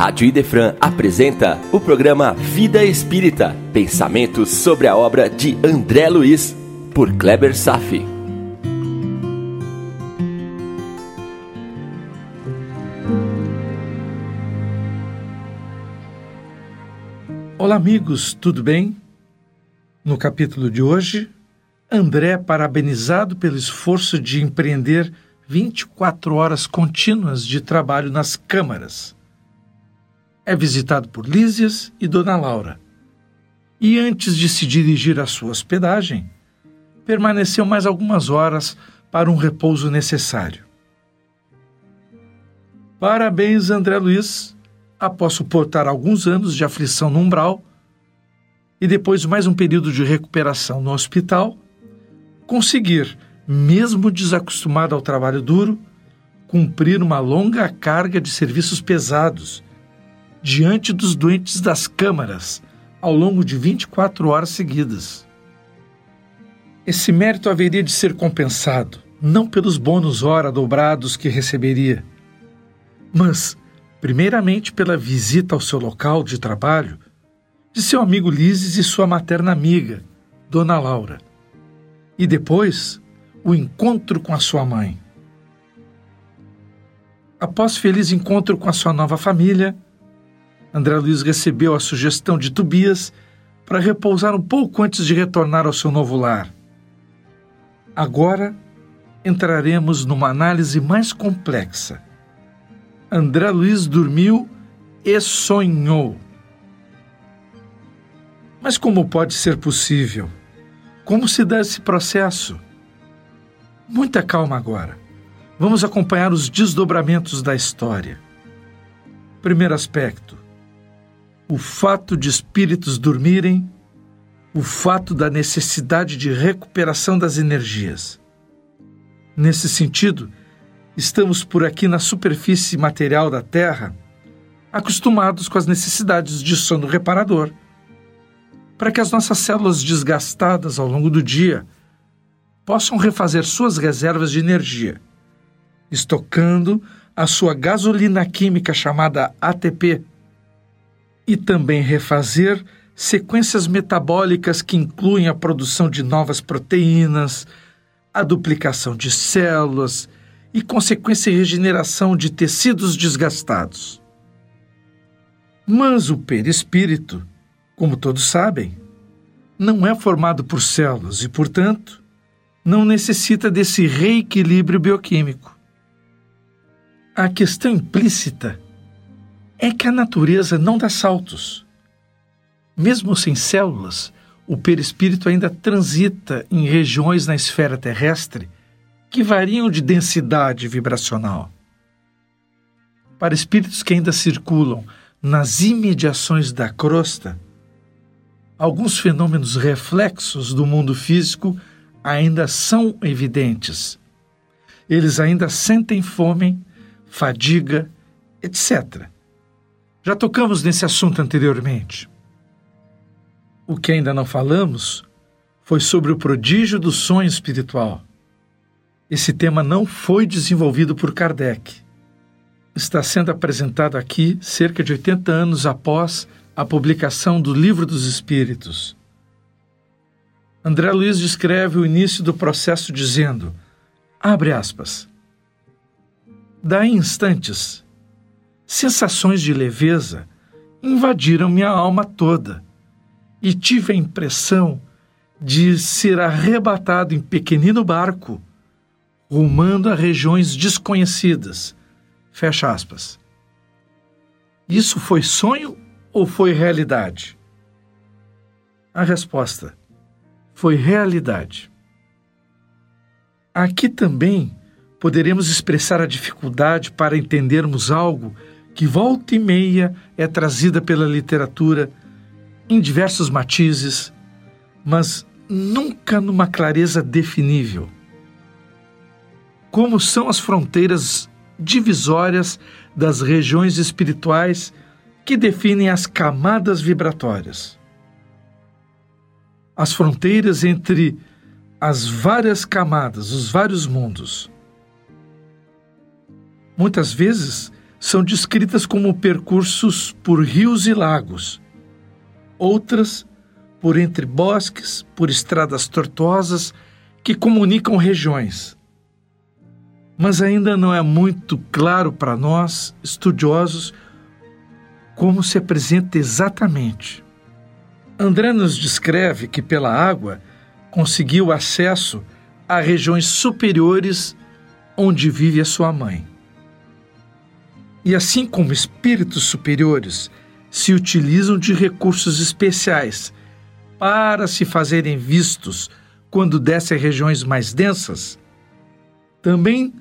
Rádio Idefran apresenta o programa Vida Espírita, pensamentos sobre a obra de André Luiz, por Kleber Safi. Olá, amigos, tudo bem? No capítulo de hoje, André, parabenizado pelo esforço de empreender 24 horas contínuas de trabalho nas câmaras. É visitado por Lísias e Dona Laura. E antes de se dirigir à sua hospedagem, permaneceu mais algumas horas para um repouso necessário. Parabéns, André Luiz, após suportar alguns anos de aflição no umbral e depois mais um período de recuperação no hospital, conseguir, mesmo desacostumado ao trabalho duro, cumprir uma longa carga de serviços pesados diante dos doentes das câmaras ao longo de 24 horas seguidas. Esse mérito haveria de ser compensado, não pelos bônus hora dobrados que receberia, mas primeiramente pela visita ao seu local de trabalho de seu amigo Lises e sua materna amiga, Dona Laura, e depois o encontro com a sua mãe. Após feliz encontro com a sua nova família, André Luiz recebeu a sugestão de Tobias para repousar um pouco antes de retornar ao seu novo lar. Agora entraremos numa análise mais complexa André Luiz dormiu e sonhou. Mas como pode ser possível? Como se dá esse processo? Muita calma agora. Vamos acompanhar os desdobramentos da história. Primeiro aspecto: o fato de espíritos dormirem, o fato da necessidade de recuperação das energias. Nesse sentido, Estamos por aqui na superfície material da Terra, acostumados com as necessidades de sono reparador, para que as nossas células desgastadas ao longo do dia possam refazer suas reservas de energia, estocando a sua gasolina química chamada ATP, e também refazer sequências metabólicas que incluem a produção de novas proteínas, a duplicação de células e consequência regeneração de tecidos desgastados. Mas o perispírito, como todos sabem, não é formado por células e, portanto, não necessita desse reequilíbrio bioquímico. A questão implícita é que a natureza não dá saltos. Mesmo sem células, o perispírito ainda transita em regiões na esfera terrestre que variam de densidade vibracional. Para espíritos que ainda circulam nas imediações da crosta, alguns fenômenos reflexos do mundo físico ainda são evidentes. Eles ainda sentem fome, fadiga, etc. Já tocamos nesse assunto anteriormente. O que ainda não falamos foi sobre o prodígio do sonho espiritual. Esse tema não foi desenvolvido por Kardec. Está sendo apresentado aqui cerca de 80 anos após a publicação do Livro dos Espíritos. André Luiz descreve o início do processo dizendo: abre aspas. Daí instantes, sensações de leveza invadiram minha alma toda e tive a impressão de ser arrebatado em pequenino barco rumando a regiões desconhecidas. Fecha aspas. Isso foi sonho ou foi realidade? A resposta foi realidade. Aqui também poderemos expressar a dificuldade para entendermos algo que volta e meia é trazida pela literatura em diversos matizes, mas nunca numa clareza definível como são as fronteiras divisórias das regiões espirituais que definem as camadas vibratórias. As fronteiras entre as várias camadas, os vários mundos. Muitas vezes são descritas como percursos por rios e lagos, outras por entre bosques, por estradas tortuosas que comunicam regiões. Mas ainda não é muito claro para nós, estudiosos, como se apresenta exatamente. André nos descreve que pela água conseguiu acesso a regiões superiores onde vive a sua mãe. E assim como espíritos superiores se utilizam de recursos especiais para se fazerem vistos quando descem regiões mais densas, também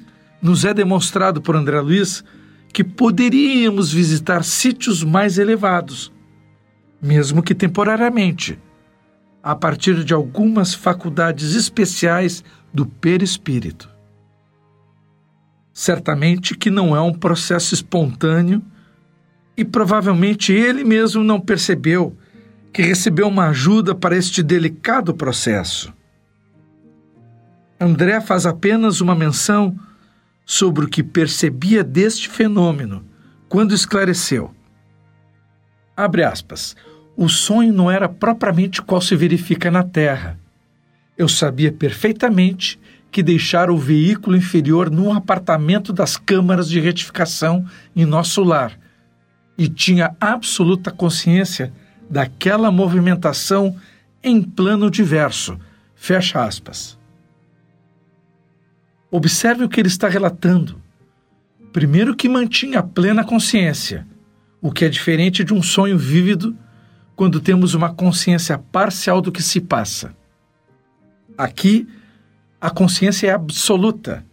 nos é demonstrado por André Luiz que poderíamos visitar sítios mais elevados, mesmo que temporariamente, a partir de algumas faculdades especiais do perispírito. Certamente que não é um processo espontâneo e provavelmente ele mesmo não percebeu que recebeu uma ajuda para este delicado processo. André faz apenas uma menção sobre o que percebia deste fenômeno quando esclareceu. Abre aspas. O sonho não era propriamente qual se verifica na Terra. Eu sabia perfeitamente que deixara o veículo inferior num apartamento das câmaras de retificação em nosso lar e tinha absoluta consciência daquela movimentação em plano diverso. Fecha aspas. Observe o que ele está relatando. Primeiro, que mantinha plena consciência, o que é diferente de um sonho vívido quando temos uma consciência parcial do que se passa. Aqui, a consciência é absoluta.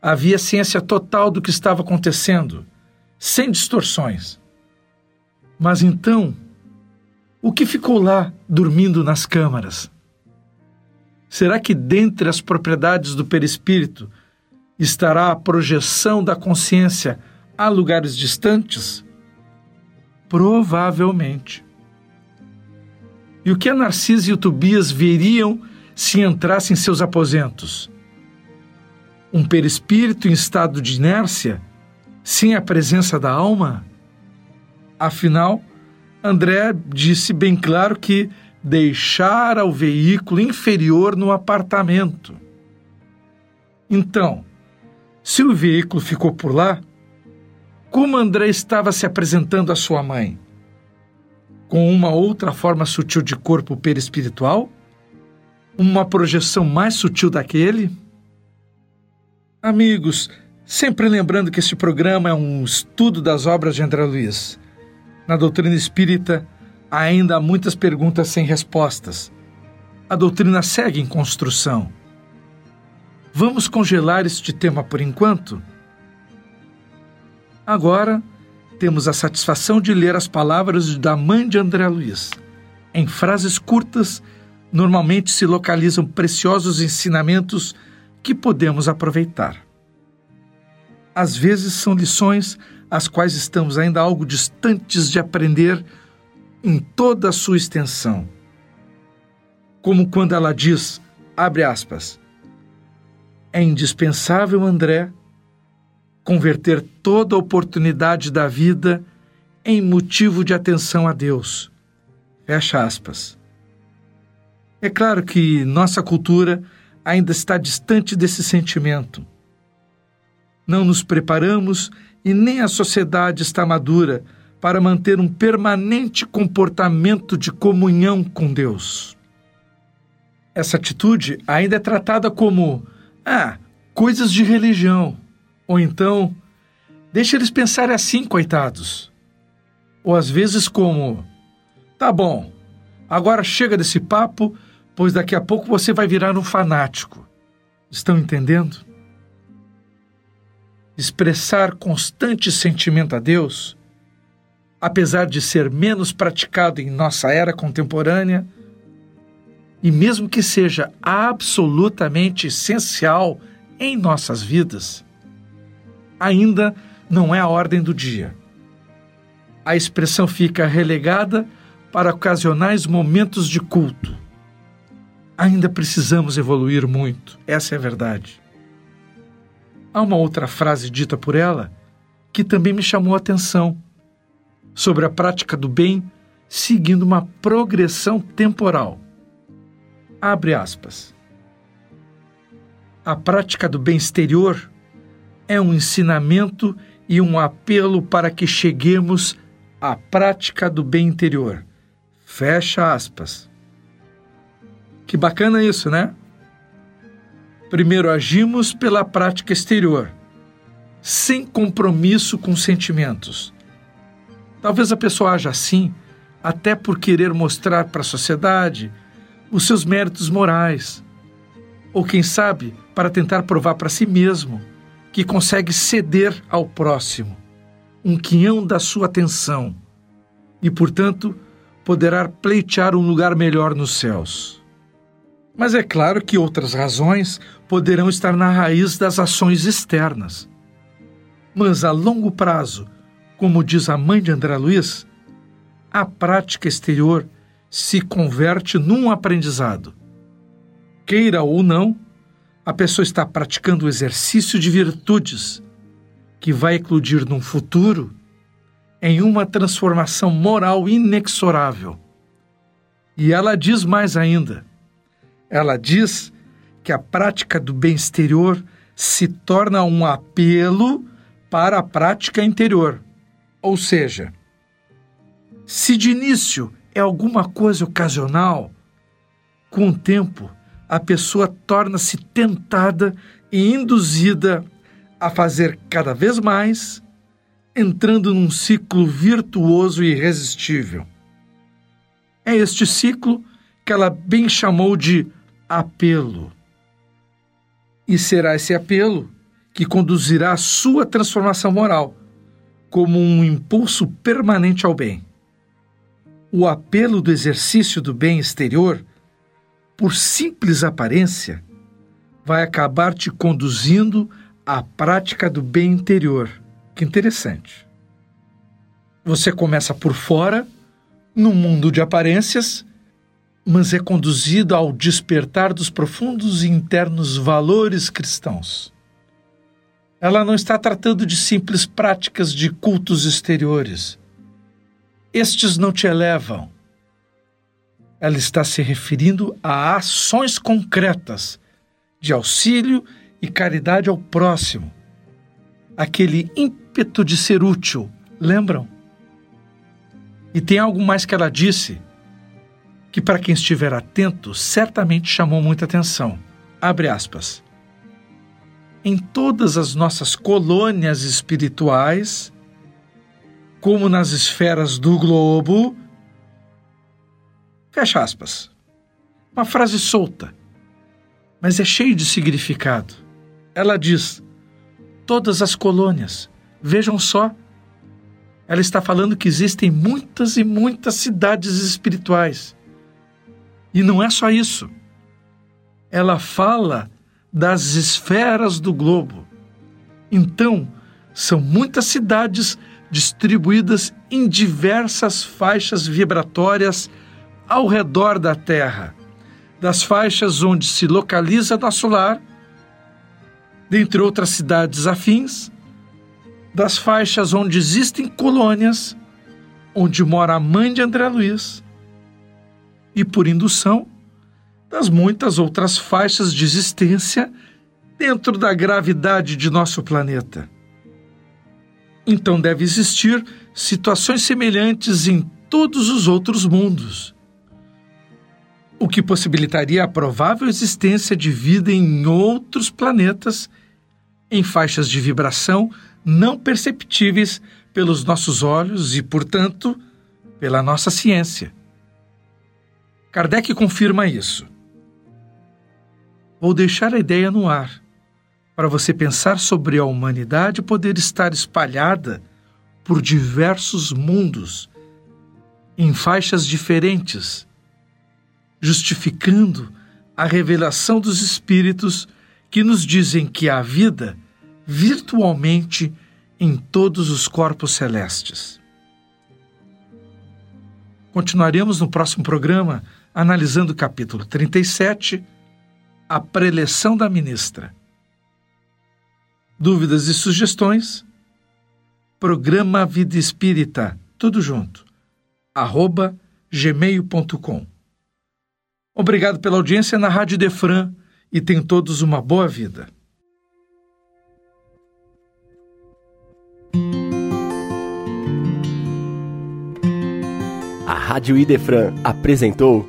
Havia ciência total do que estava acontecendo, sem distorções. Mas então, o que ficou lá dormindo nas câmaras? Será que dentre as propriedades do perispírito estará a projeção da consciência a lugares distantes? Provavelmente. E o que a Narcisa e o Tobias veriam se entrassem em seus aposentos? Um perispírito em estado de inércia, sem a presença da alma? Afinal, André disse bem claro que deixara o veículo inferior no apartamento. Então, se o veículo ficou por lá, como André estava se apresentando à sua mãe? Com uma outra forma sutil de corpo perispiritual? Uma projeção mais sutil daquele? Amigos, sempre lembrando que este programa é um estudo das obras de André Luiz. Na doutrina espírita, ainda há muitas perguntas sem respostas. A doutrina segue em construção. Vamos congelar este tema por enquanto? Agora, temos a satisfação de ler as palavras da mãe de André Luiz. Em frases curtas, normalmente se localizam preciosos ensinamentos que podemos aproveitar. Às vezes são lições as quais estamos ainda algo distantes de aprender em toda a sua extensão. Como quando ela diz, abre aspas, é indispensável, André, converter toda a oportunidade da vida em motivo de atenção a Deus. Fecha aspas. É claro que nossa cultura ainda está distante desse sentimento. Não nos preparamos e nem a sociedade está madura para manter um permanente comportamento de comunhão com Deus. Essa atitude ainda é tratada como, ah, coisas de religião, ou então, deixa eles pensarem assim, coitados. Ou às vezes como, tá bom, agora chega desse papo, pois daqui a pouco você vai virar um fanático. Estão entendendo? expressar constante sentimento a Deus, apesar de ser menos praticado em nossa era contemporânea, e mesmo que seja absolutamente essencial em nossas vidas, ainda não é a ordem do dia. A expressão fica relegada para ocasionais momentos de culto. Ainda precisamos evoluir muito, essa é a verdade. Há uma outra frase dita por ela que também me chamou a atenção sobre a prática do bem seguindo uma progressão temporal. Abre aspas. A prática do bem exterior é um ensinamento e um apelo para que cheguemos à prática do bem interior. Fecha aspas. Que bacana isso, né? Primeiro agimos pela prática exterior, sem compromisso com sentimentos. Talvez a pessoa haja assim até por querer mostrar para a sociedade os seus méritos morais, ou quem sabe para tentar provar para si mesmo que consegue ceder ao próximo um quinhão da sua atenção e, portanto, poderá pleitear um lugar melhor nos céus. Mas é claro que outras razões poderão estar na raiz das ações externas. Mas a longo prazo, como diz a mãe de André Luiz, a prática exterior se converte num aprendizado. Queira ou não, a pessoa está praticando o exercício de virtudes que vai eclodir num futuro em uma transformação moral inexorável. E ela diz mais ainda: ela diz que a prática do bem exterior se torna um apelo para a prática interior. Ou seja, se de início é alguma coisa ocasional, com o tempo a pessoa torna-se tentada e induzida a fazer cada vez mais, entrando num ciclo virtuoso e irresistível. É este ciclo que ela bem chamou de apelo. E será esse apelo que conduzirá a sua transformação moral, como um impulso permanente ao bem. O apelo do exercício do bem exterior por simples aparência, vai acabar te conduzindo à prática do bem interior. Que interessante. Você começa por fora, num mundo de aparências, mas é conduzido ao despertar dos profundos e internos valores cristãos. Ela não está tratando de simples práticas de cultos exteriores. Estes não te elevam, ela está se referindo a ações concretas de auxílio e caridade ao próximo. Aquele ímpeto de ser útil, lembram? E tem algo mais que ela disse, que para quem estiver atento, certamente chamou muita atenção. Abre aspas. Em todas as nossas colônias espirituais, como nas esferas do globo, Fecha aspas. Uma frase solta, mas é cheio de significado. Ela diz: todas as colônias, vejam só. Ela está falando que existem muitas e muitas cidades espirituais. E não é só isso. Ela fala das esferas do globo. Então, são muitas cidades distribuídas em diversas faixas vibratórias ao redor da Terra, das faixas onde se localiza nosso lar, dentre outras cidades afins, das faixas onde existem colônias, onde mora a mãe de André Luiz, e por indução, das muitas outras faixas de existência dentro da gravidade de nosso planeta. Então deve existir situações semelhantes em todos os outros mundos o que possibilitaria a provável existência de vida em outros planetas em faixas de vibração não perceptíveis pelos nossos olhos e, portanto, pela nossa ciência. Kardec confirma isso. Vou deixar a ideia no ar, para você pensar sobre a humanidade poder estar espalhada por diversos mundos, em faixas diferentes justificando a revelação dos Espíritos que nos dizem que há vida virtualmente em todos os corpos celestes. Continuaremos no próximo programa analisando o capítulo 37, a preleção da ministra. Dúvidas e sugestões? programa Vida Espírita, tudo junto, arroba gmail.com. Obrigado pela audiência na Rádio Defran e tenham todos uma boa vida. A Rádio Idefran apresentou